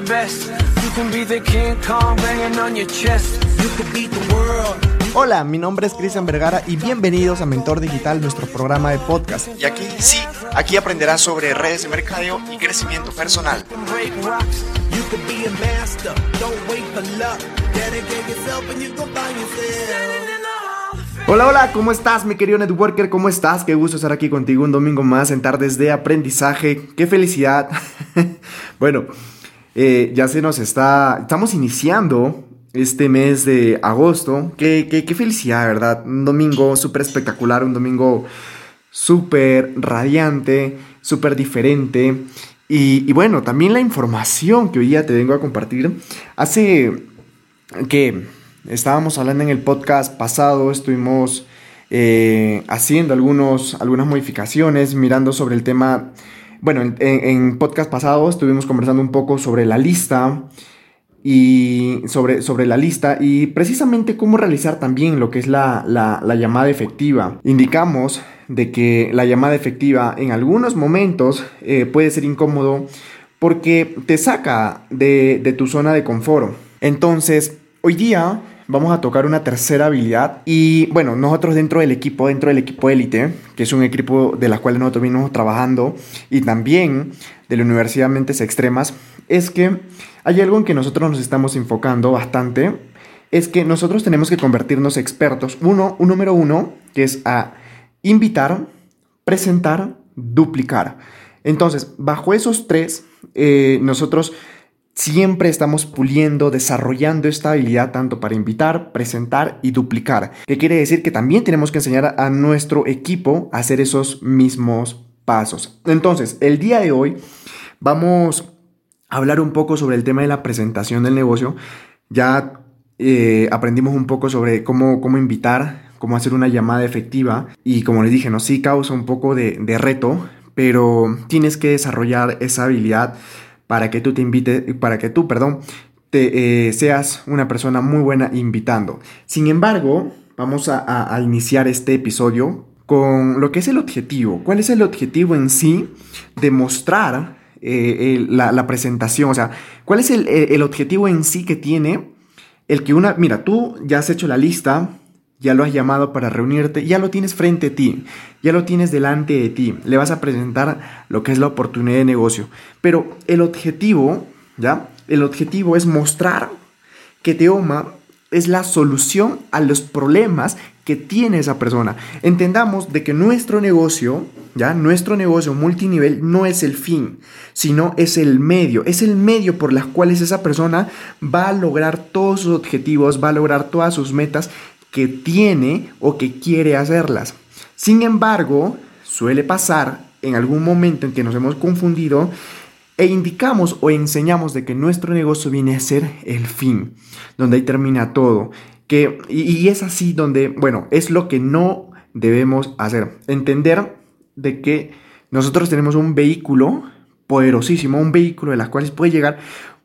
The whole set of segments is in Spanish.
the best. You can be the King Kong banging on your chest. You could beat the world. Hola, mi nombre es Cristian Vergara y bienvenidos a Mentor Digital, nuestro programa de podcast. Y aquí sí, aquí aprenderás sobre redes de mercadeo y crecimiento personal. Hola, hola, ¿cómo estás, mi querido networker? ¿Cómo estás? Qué gusto estar aquí contigo un domingo más en tardes de aprendizaje. ¡Qué felicidad! bueno, eh, ya se nos está... Estamos iniciando este mes de agosto. Qué, qué, qué felicidad, ¿verdad? Un domingo súper espectacular, un domingo súper radiante, súper diferente. Y, bueno, también la información que hoy día te vengo a compartir hace que estábamos hablando en el podcast pasado, estuvimos eh, haciendo algunos, algunas modificaciones, mirando sobre el tema, bueno, en, podcast pasado estuvimos conversando un poco sobre la lista y sobre, sobre la lista y precisamente cómo realizar también lo que es la, la, la llamada efectiva. Indicamos de que la llamada efectiva en algunos momentos eh, puede ser incómodo porque te saca de, de tu zona de confort. Entonces, hoy día vamos a tocar una tercera habilidad. Y bueno, nosotros dentro del equipo, dentro del equipo élite, que es un equipo de la cual nosotros venimos trabajando, y también de la Universidad Mentes Extremas, es que hay algo en que nosotros nos estamos enfocando bastante, es que nosotros tenemos que convertirnos expertos. Uno, un número uno, que es a invitar, presentar, duplicar. Entonces, bajo esos tres, eh, nosotros Siempre estamos puliendo, desarrollando esta habilidad tanto para invitar, presentar y duplicar. Que quiere decir que también tenemos que enseñar a nuestro equipo a hacer esos mismos pasos. Entonces, el día de hoy vamos a hablar un poco sobre el tema de la presentación del negocio. Ya eh, aprendimos un poco sobre cómo, cómo invitar, cómo hacer una llamada efectiva. Y como les dije, no sí causa un poco de, de reto, pero tienes que desarrollar esa habilidad para que tú te invites, para que tú, perdón, te, eh, seas una persona muy buena invitando. Sin embargo, vamos a, iniciar este episodio con lo que es el objetivo. ¿Cuál es el objetivo en sí de mostrar eh, la, la, presentación? O sea, ¿cuál es el, el objetivo en sí que tiene el que una... Mira, tú ya has hecho la lista, ya lo has llamado para reunirte, ya lo tienes frente a ti, ya lo tienes delante de ti, le vas a presentar lo que es la oportunidad de negocio. Pero el objetivo, ¿ya? El objetivo es mostrar que Teoma es la solución a los problemas que tiene esa persona. Entendamos de que nuestro negocio, ya, nuestro negocio multinivel no es el fin, sino es el medio, es el medio por las cuales esa persona va a lograr todos sus objetivos, va a lograr todas sus metas que tiene o que quiere hacerlas. Sin embargo, suele pasar en algún momento en que nos hemos confundido e indicamos o enseñamos de que nuestro negocio viene a ser el fin, donde ahí termina todo. Que, y, es así donde, bueno, es lo que no debemos hacer. Entender de que nosotros tenemos un vehículo poderosísimo, un vehículo de las cuales puede llegar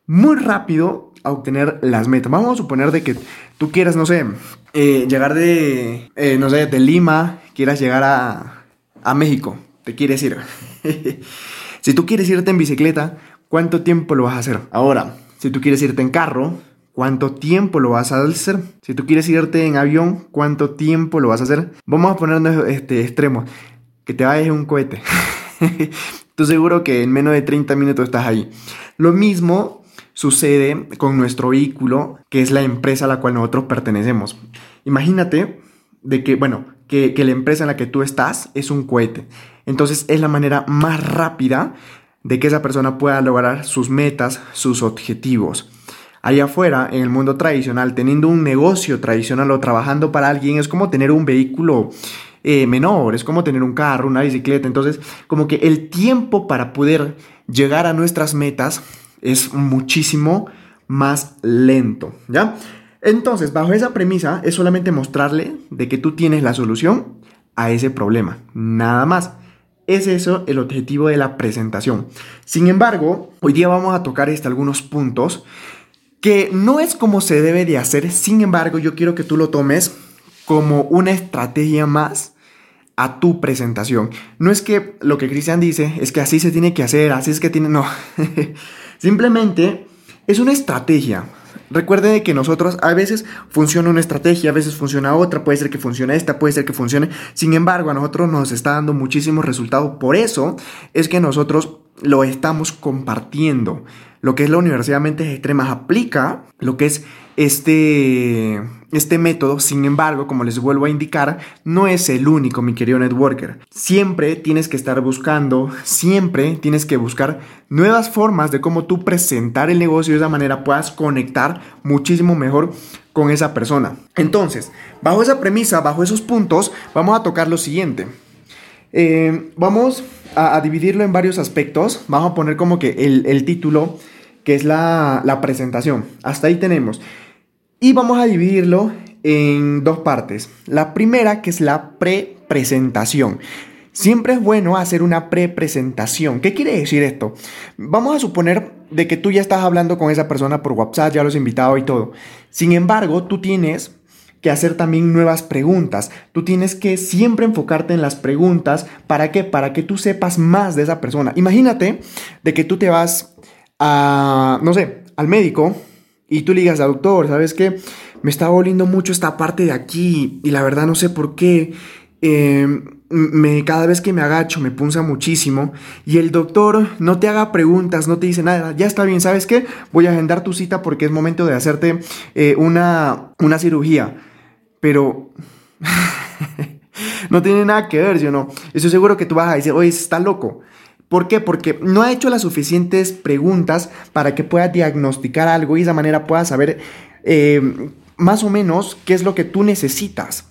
muy rápido a obtener las metas. Vamos a suponer de que tú quieras, no sé, eh, llegar de, eh, no sé, de Lima, quieras llegar a, a México, te quieres ir. si tú quieres irte en bicicleta, ¿cuánto tiempo lo vas a hacer? Ahora, si tú quieres irte en carro, ¿cuánto tiempo lo vas a hacer? Si tú quieres irte en avión, ¿cuánto tiempo lo vas a hacer? Vamos a ponernos este extremo, que te vayas en un cohete. tú seguro que en menos de 30 minutos estás ahí. Lo mismo sucede con nuestro vehículo, que es la empresa a la cual nosotros pertenecemos. Imagínate de que, bueno, que, que, la empresa en la que tú estás es un cohete. Entonces es la manera más rápida de que esa persona pueda lograr sus metas, sus objetivos. Allá afuera, en el mundo tradicional, teniendo un negocio tradicional o trabajando para alguien, es como tener un vehículo eh, menor, es como tener un carro, una bicicleta. Entonces, como que el tiempo para poder llegar a nuestras metas es muchísimo más lento, ¿ya? Entonces, bajo esa premisa, es solamente mostrarle de que tú tienes la solución a ese problema, nada más. Es eso el objetivo de la presentación. Sin embargo, hoy día vamos a tocar este, algunos puntos que no es como se debe de hacer, sin embargo, yo quiero que tú lo tomes como una estrategia más a tu presentación. No es que lo que Cristian dice es que así se tiene que hacer, así es que tiene, no. Simplemente es una estrategia. Recuerde que nosotros a veces funciona una estrategia, a veces funciona otra, puede ser que funcione esta, puede ser que funcione. Sin embargo, a nosotros nos está dando muchísimos resultados. Por eso es que nosotros lo estamos compartiendo. Lo que es la Universidad de Mentes Extremas aplica lo que es este, este método, sin embargo, como les vuelvo a indicar, no es el único, mi querido networker. Siempre tienes que estar buscando, siempre tienes que buscar nuevas formas de cómo tú presentar el negocio y de esa manera puedas conectar muchísimo mejor con esa persona. Entonces, bajo esa premisa, bajo esos puntos, vamos a tocar lo siguiente. Eh, vamos a, dividirlo en varios aspectos. Vamos a poner como que el, título, que es la, la presentación. Hasta ahí tenemos. Y vamos a dividirlo en dos partes. La primera, que es la pre-presentación. Siempre es bueno hacer una pre-presentación. ¿Qué quiere decir esto? Vamos a suponer de que tú ya estás hablando con esa persona por WhatsApp, ya los invitado y todo. Sin embargo, tú tienes que hacer también nuevas preguntas. Tú tienes que siempre enfocarte en las preguntas. ¿Para qué? Para que tú sepas más de esa persona. Imagínate de que tú te vas a, no sé, al médico y tú le digas, doctor, ¿sabes qué? Me está doliendo mucho esta parte de aquí y la verdad no sé por qué. Eh, me, cada vez que me agacho me punza muchísimo y el doctor no te haga preguntas, no te dice nada, ya está bien, ¿sabes qué? Voy a agendar tu cita porque es momento de hacerte eh, una, una cirugía pero no tiene nada que ver, yo no? Estoy seguro que tú vas a decir, oye, está loco. ¿Por qué? Porque no ha hecho las suficientes preguntas para que pueda diagnosticar algo y de esa manera pueda saber eh, más o menos qué es lo que tú necesitas.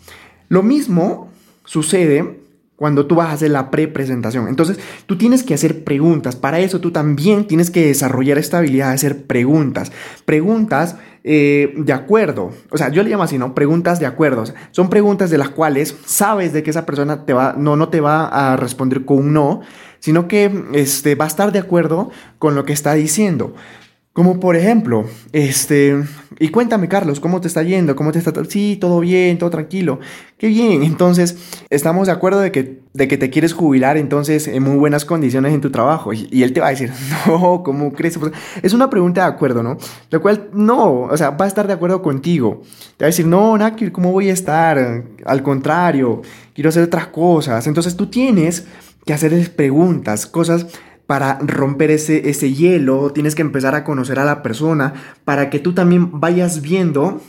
Lo mismo sucede cuando tú vas a hacer la pre-presentación. Entonces, tú tienes que hacer preguntas. Para eso tú también tienes que desarrollar esta habilidad de hacer preguntas. Preguntas eh, de acuerdo. O sea, yo le llamo así, ¿no? Preguntas de acuerdo. son preguntas de las cuales sabes de que esa persona te va, no, no te va a responder con un no, sino que este, va a estar de acuerdo con lo que está diciendo. Como por ejemplo, este, y cuéntame Carlos, ¿cómo te está yendo? ¿Cómo te está? Sí, todo bien, todo tranquilo. Qué bien. Entonces, estamos de acuerdo de que, de que te quieres jubilar entonces en muy buenas condiciones en tu trabajo. Y, él te va a decir, no, ¿cómo crees? Es una pregunta de acuerdo, ¿no? Lo cual, no, o sea, va a estar de acuerdo contigo. Te va a decir, no, Nakir, ¿cómo voy a estar? Al contrario, quiero hacer otras cosas. Entonces, tú tienes que hacer preguntas, cosas para romper ese, ese hielo, tienes que empezar a conocer a la persona para que tú también vayas viendo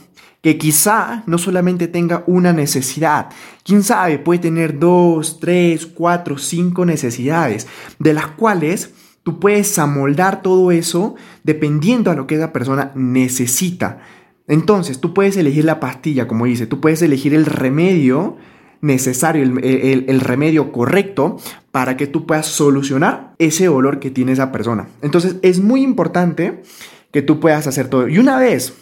que quizá no solamente tenga una necesidad, quién sabe, puede tener dos, tres, cuatro, cinco necesidades, de las cuales tú puedes amoldar todo eso dependiendo a lo que esa persona necesita. Entonces, tú puedes elegir la pastilla, como dice, tú puedes elegir el remedio necesario, el, remedio correcto para que tú puedas solucionar ese dolor que tiene esa persona. Entonces es muy importante que tú puedas hacer todo. Y una vez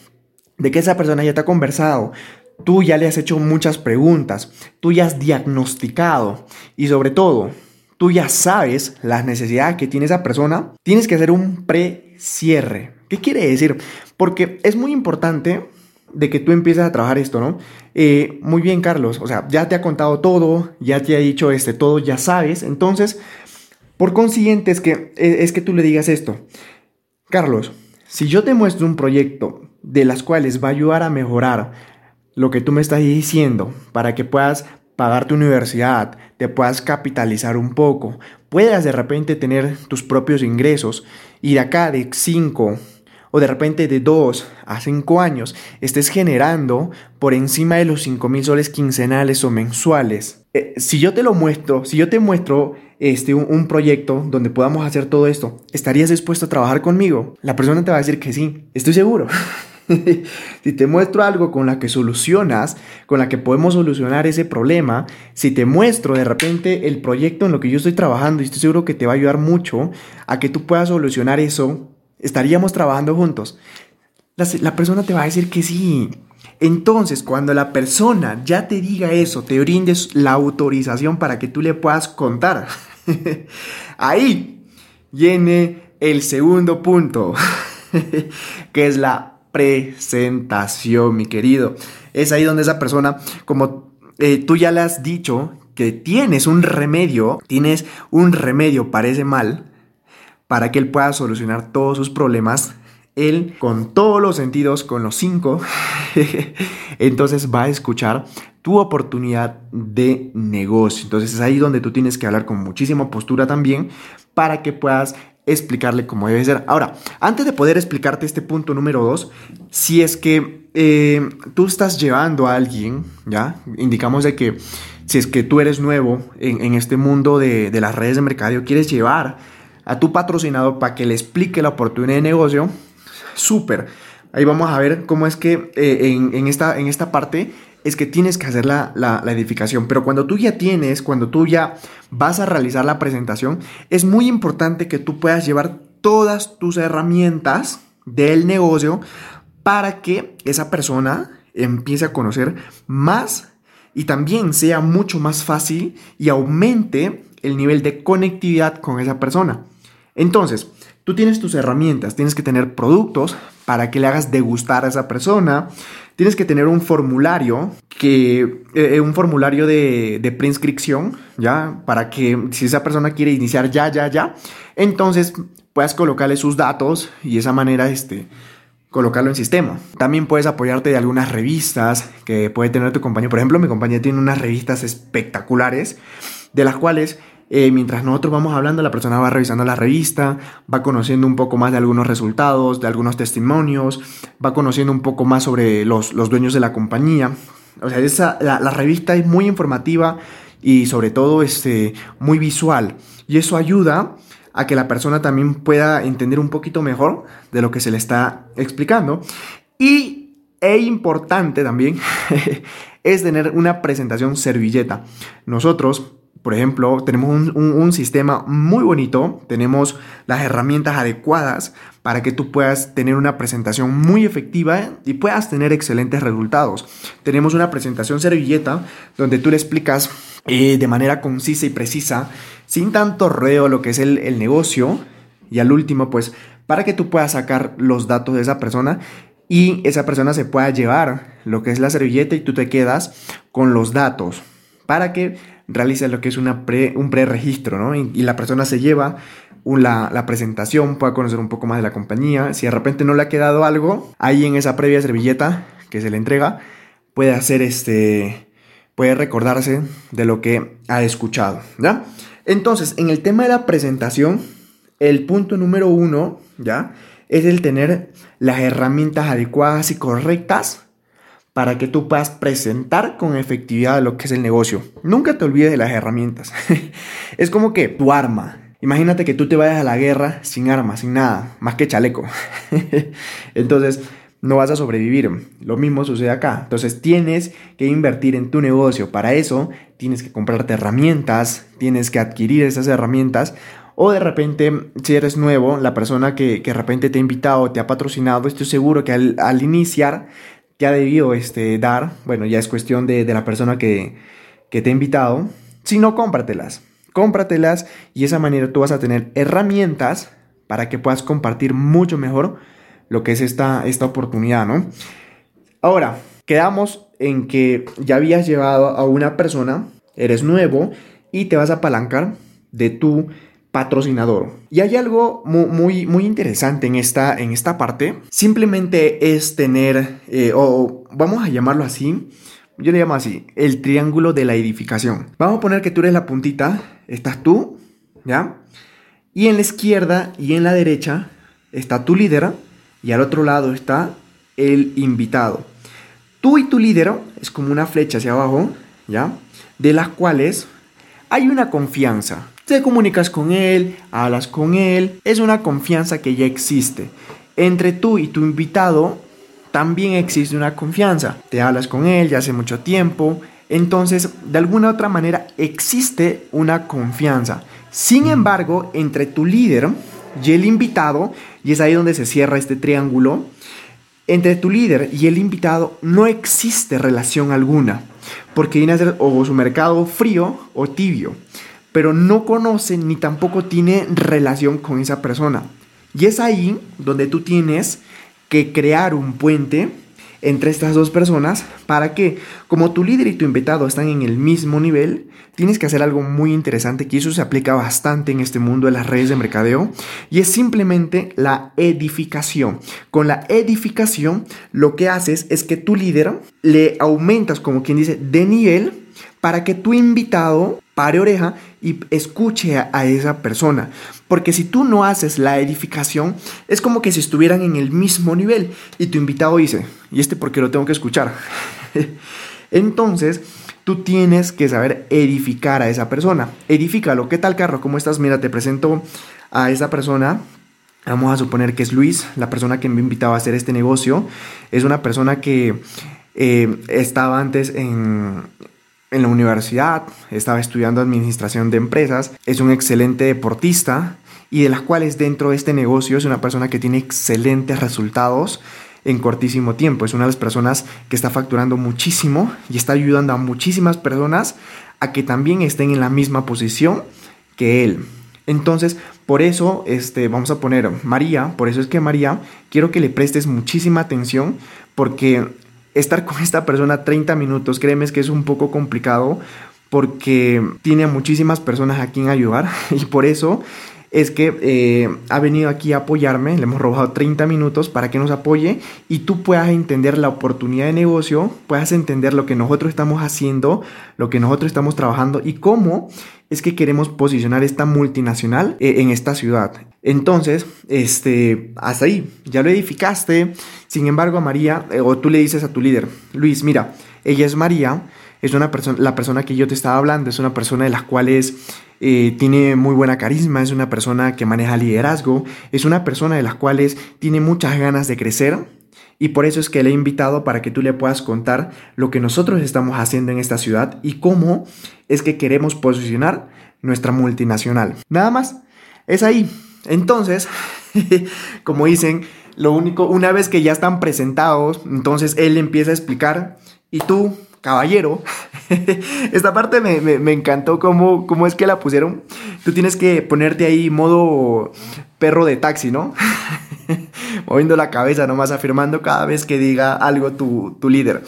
de que esa persona ya te ha conversado, tú ya le has hecho muchas preguntas, tú ya has diagnosticado y sobre todo, tú ya sabes las necesidades que tiene esa persona, tienes que hacer un pre-cierre. ¿Qué quiere decir? Porque es muy importante de que tú empieces a trabajar esto, ¿no? Eh, muy bien, Carlos, o sea, ya te ha contado todo, ya te ha dicho este todo, ya sabes, entonces, por consiguiente es que, e, es que tú le digas esto, Carlos, si yo te muestro un proyecto de las cuales va a ayudar a mejorar lo que tú me estás diciendo para que puedas pagar tu universidad, te puedas capitalizar un poco, puedas de repente tener tus propios ingresos y de acá de 5 o de repente de 2 a 5 años estés generando por encima de los 5 mil soles quincenales o mensuales. Eh, si yo te lo muestro, si yo te muestro este, un, proyecto donde podamos hacer todo esto, ¿estarías dispuesto a trabajar conmigo? La persona te va a decir que sí, estoy seguro. si te muestro algo con la que solucionas, con la que podemos solucionar ese problema, si te muestro de repente el proyecto en lo que yo estoy trabajando y estoy seguro que te va a ayudar mucho a que tú puedas solucionar eso, estaríamos trabajando juntos. La, persona te va a decir que sí. Entonces, cuando la persona ya te diga eso, te brindes la autorización para que tú le puedas contar. Ahí viene el segundo punto, que es la presentación, mi querido. Es ahí donde esa persona, como eh, tú ya le has dicho que tienes un remedio, tienes un remedio para ese mal, para que él pueda solucionar todos sus problemas él con todos los sentidos, con los cinco, entonces va a escuchar tu oportunidad de negocio. Entonces es ahí donde tú tienes que hablar con muchísima postura también para que puedas explicarle cómo debe ser. Ahora, antes de poder explicarte este punto número dos, si es que eh, tú estás llevando a alguien, ¿ya? Indicamos de que si es que tú eres nuevo en, este mundo de, las redes de mercadeo, quieres llevar a tu patrocinador para que le explique la oportunidad de negocio, súper. Ahí vamos a ver cómo es que eh, en, esta, en esta parte es que tienes que hacer la, edificación. Pero cuando tú ya tienes, cuando tú ya vas a realizar la presentación, es muy importante que tú puedas llevar todas tus herramientas del negocio para que esa persona empiece a conocer más y también sea mucho más fácil y aumente el nivel de conectividad con esa persona. Entonces, tú tienes tus herramientas, tienes que tener productos para que le hagas degustar a esa persona, tienes que tener un formulario que eh, un formulario de, de, preinscripción, ya, para que si esa persona quiere iniciar ya, ya, ya, entonces puedas colocarle sus datos y de esa manera, este, colocarlo en sistema. También puedes apoyarte de algunas revistas que puede tener tu compañía. Por ejemplo, mi compañía tiene unas revistas espectaculares de las cuales eh, mientras nosotros vamos hablando, la persona va revisando la revista, va conociendo un poco más de algunos resultados, de algunos testimonios, va conociendo un poco más sobre los, dueños de la compañía. O sea, esa, la, revista es muy informativa y sobre todo este, muy visual. Y eso ayuda a que la persona también pueda entender un poquito mejor de lo que se le está explicando. Y e importante también es tener una presentación servilleta. Nosotros por ejemplo, tenemos un, sistema muy bonito, tenemos las herramientas adecuadas para que tú puedas tener una presentación muy efectiva y puedas tener excelentes resultados. Tenemos una presentación servilleta donde tú le explicas eh, de manera concisa y precisa, sin tanto reo, lo que es el, el negocio. Y al último, pues, para que tú puedas sacar los datos de esa persona y esa persona se pueda llevar lo que es la servilleta y tú te quedas con los datos para que realiza lo que es una pre, un preregistro, ¿no? Y, la persona se lleva la, presentación, pueda conocer un poco más de la compañía. Si de repente no le ha quedado algo, ahí en esa previa servilleta que se le entrega, puede hacer este, puede recordarse de lo que ha escuchado. Entonces, en el tema de la presentación, el punto número uno, ¿ya? Es el tener las herramientas adecuadas y correctas para que tú puedas presentar con efectividad lo que es el negocio. Nunca te olvides de las herramientas. es como que tu arma. Imagínate que tú te vayas a la guerra sin armas, sin nada, más que chaleco. Entonces, no vas a sobrevivir. Lo mismo sucede acá. Entonces, tienes que invertir en tu negocio. Para eso, tienes que comprarte herramientas, tienes que adquirir esas herramientas. O de repente, si eres nuevo, la persona que, de repente te ha invitado, te ha patrocinado, estoy seguro que al, al iniciar ya debió este, dar, bueno, ya es cuestión de, la persona que, te ha invitado, si no, cómpratelas, cómpratelas y de esa manera tú vas a tener herramientas para que puedas compartir mucho mejor lo que es esta, esta oportunidad, ¿no? Ahora, quedamos en que ya habías llevado a una persona, eres nuevo y te vas a apalancar de tu patrocinador. Y hay algo muy, muy, interesante en esta, en esta parte. Simplemente es tener, eh, o vamos a llamarlo así, yo le llamo así, el triángulo de la edificación. Vamos a poner que tú eres la puntita, estás tú, ¿ya? Y en la izquierda y en la derecha está tu líder y al otro lado está el invitado. Tú y tu líder es como una flecha hacia abajo, ¿ya? De las cuales hay una confianza. Te comunicas con él, hablas con él, es una confianza que ya existe. Entre tú y tu invitado también existe una confianza. Te hablas con él ya hace mucho tiempo, entonces de alguna otra manera existe una confianza. Sin embargo, entre tu líder y el invitado, y es ahí donde se cierra este triángulo, entre tu líder y el invitado no existe relación alguna, porque viene a ser o su mercado frío o tibio pero no conoce ni tampoco tiene relación con esa persona. Y es ahí donde tú tienes que crear un puente entre estas dos personas para que, como tu líder y tu invitado están en el mismo nivel, tienes que hacer algo muy interesante que eso se aplica bastante en este mundo de las redes de mercadeo y es simplemente la edificación. Con la edificación lo que haces es que tu líder le aumentas, como quien dice, de nivel para que tu invitado pare oreja y escuche a, esa persona. Porque si tú no haces la edificación, es como que si estuvieran en el mismo nivel y tu invitado dice, ¿y este por qué lo tengo que escuchar? Entonces, tú tienes que saber edificar a esa persona. Edifícalo. ¿Qué tal, carro? ¿Cómo estás? Mira, te presento a esa persona. Vamos a suponer que es Luis, la persona que me invitaba a hacer este negocio. Es una persona que eh, estaba antes en, en la universidad, estaba estudiando administración de empresas, es un excelente deportista y de las cuales dentro de este negocio es una persona que tiene excelentes resultados en cortísimo tiempo. Es una de las personas que está facturando muchísimo y está ayudando a muchísimas personas a que también estén en la misma posición que él. Entonces, por eso este, vamos a poner María, por eso es que María, quiero que le prestes muchísima atención porque estar con esta persona 30 minutos, créeme que es un poco complicado porque tiene a muchísimas personas a quien ayudar y por eso es que eh, ha venido aquí a apoyarme, le hemos robado 30 minutos para que nos apoye y tú puedas entender la oportunidad de negocio, puedas entender lo que nosotros estamos haciendo, lo que nosotros estamos trabajando y cómo es que queremos posicionar esta multinacional eh, en esta ciudad. Entonces, este, hasta ahí, ya lo edificaste. Sin embargo, a María, eh, o tú le dices a tu líder, Luis, mira, ella es María, es una persona, la persona que yo te estaba hablando, es una persona de las cuales eh, tiene muy buena carisma, es una persona que maneja liderazgo, es una persona de las cuales tiene muchas ganas de crecer. Y por eso es que le he invitado para que tú le puedas contar lo que nosotros estamos haciendo en esta ciudad y cómo es que queremos posicionar nuestra multinacional. Nada más, es ahí. Entonces, como dicen, lo único, una vez que ya están presentados, entonces él empieza a explicar y tú, caballero, esta parte me, encantó cómo, cómo es que la pusieron. Tú tienes que ponerte ahí modo perro de taxi, ¿no? Moviendo la cabeza nomás, afirmando cada vez que diga algo tu, tu líder.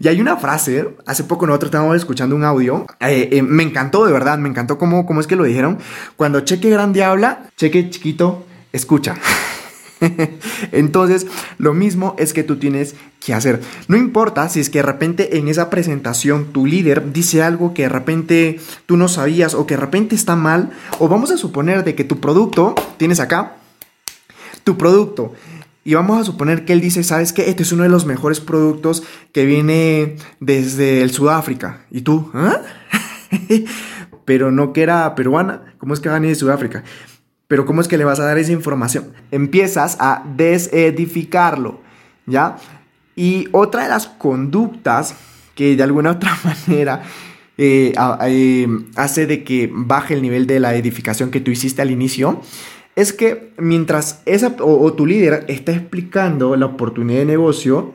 Y hay una frase, hace poco nosotros estábamos escuchando un audio, eh, eh, me encantó de verdad, me encantó cómo, cómo es que lo dijeron. Cuando cheque grande habla, cheque chiquito escucha. Entonces, lo mismo es que tú tienes que hacer. No importa si es que de repente en esa presentación tu líder dice algo que de repente tú no sabías o que de repente está mal, o vamos a suponer de que tu producto, tienes acá, tu producto y vamos a suponer que él dice, ¿sabes qué? Este es uno de los mejores productos que viene desde el Sudáfrica. ¿Y tú? ¿Ah? Pero no que era peruana. ¿Cómo es que venir de Sudáfrica? Pero ¿cómo es que le vas a dar esa información? Empiezas a desedificarlo, ¿ya? Y otra de las conductas que de alguna otra manera eh, eh, hace de que baje el nivel de la edificación que tú hiciste al inicio es que mientras esa o, tu líder está explicando la oportunidad de negocio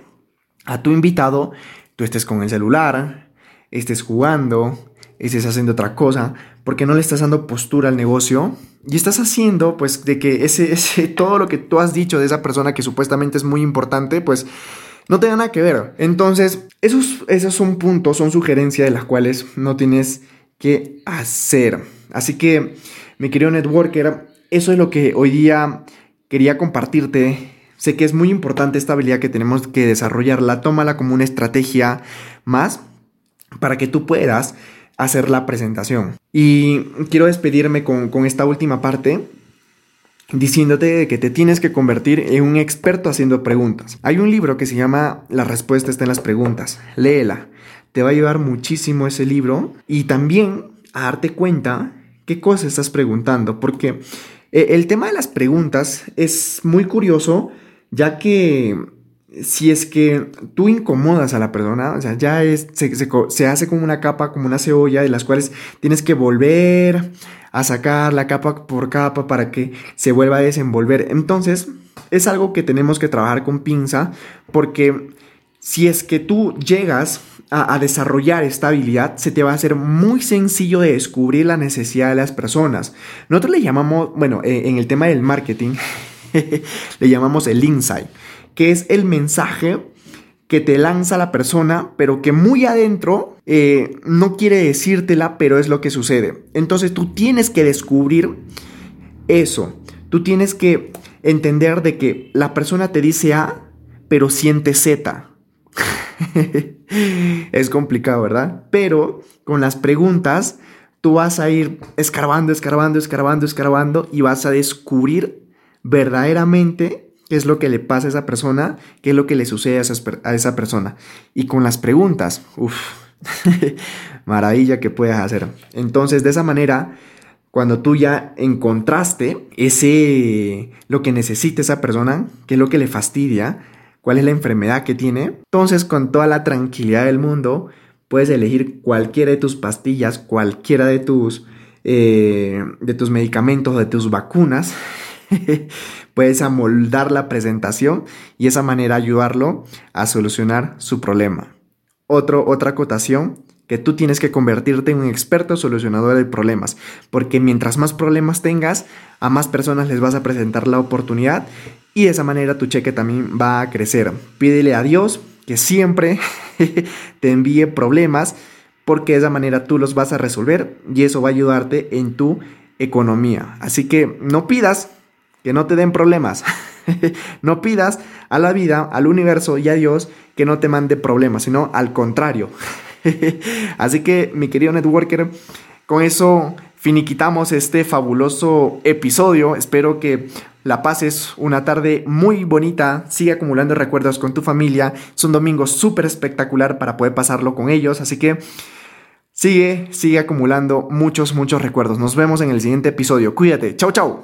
a tu invitado, tú estés con el celular, estés jugando, estés haciendo otra cosa, porque no le estás dando postura al negocio y estás haciendo pues de que ese, ese todo lo que tú has dicho de esa persona que supuestamente es muy importante, pues no tenga nada que ver. Entonces, esos, esos son puntos, son sugerencias de las cuales no tienes que hacer. Así que, mi querido networker, eso es lo que hoy día quería compartirte. Sé que es muy importante esta habilidad que tenemos que desarrollarla. Tómala como una estrategia más para que tú puedas hacer la presentación. Y quiero despedirme con, esta última parte diciéndote que te tienes que convertir en un experto haciendo preguntas. Hay un libro que se llama La respuesta está en las preguntas. Léela. Te va a ayudar muchísimo ese libro y también a darte cuenta qué cosas estás preguntando, porque eh, el tema de las preguntas es muy curioso, ya que si es que tú incomodas a la persona, o sea, ya es, se, hace como una capa, como una cebolla, de las cuales tienes que volver a sacar la capa por capa para que se vuelva a desenvolver. Entonces, es algo que tenemos que trabajar con pinza, porque si es que tú llegas a, desarrollar esta habilidad, se te va a hacer muy sencillo de descubrir la necesidad de las personas. Nosotros le llamamos, bueno, eh, en el tema del marketing, le llamamos el insight, que es el mensaje que te lanza la persona, pero que muy adentro eh, no quiere decírtela, pero es lo que sucede. Entonces tú tienes que descubrir eso. Tú tienes que entender de que la persona te dice A, pero siente Z. es complicado, ¿verdad? Pero con las preguntas tú vas a ir escarbando, escarbando, escarbando, escarbando y vas a descubrir verdaderamente qué es lo que le pasa a esa persona, qué es lo que le sucede a esa, persona. Y con las preguntas, uff, maravilla que puedes hacer. Entonces, de esa manera, cuando tú ya encontraste ese, lo que necesita esa persona, qué es lo que le fastidia, cuál es la enfermedad que tiene, entonces con toda la tranquilidad del mundo, puedes elegir cualquiera de tus pastillas, cualquiera de tus, eh, de tus medicamentos, de tus vacunas. puedes amoldar la presentación y esa manera ayudarlo a solucionar su problema. Otro, otra acotación, que tú tienes que convertirte en un experto solucionador de problemas, porque mientras más problemas tengas, a más personas les vas a presentar la oportunidad y de esa manera tu cheque también va a crecer. Pídele a Dios que siempre te envíe problemas porque de esa manera tú los vas a resolver y eso va a ayudarte en tu economía. Así que no pidas que no te den problemas. no pidas a la vida, al universo y a Dios que no te mande problemas, sino al contrario. Así que mi querido networker, con eso finiquitamos este fabuloso episodio. Espero que la pases una tarde muy bonita, sigue acumulando recuerdos con tu familia. Es un domingo súper espectacular para poder pasarlo con ellos, así que sigue, sigue acumulando muchos, muchos recuerdos. Nos vemos en el siguiente episodio. Cuídate, chao, chao.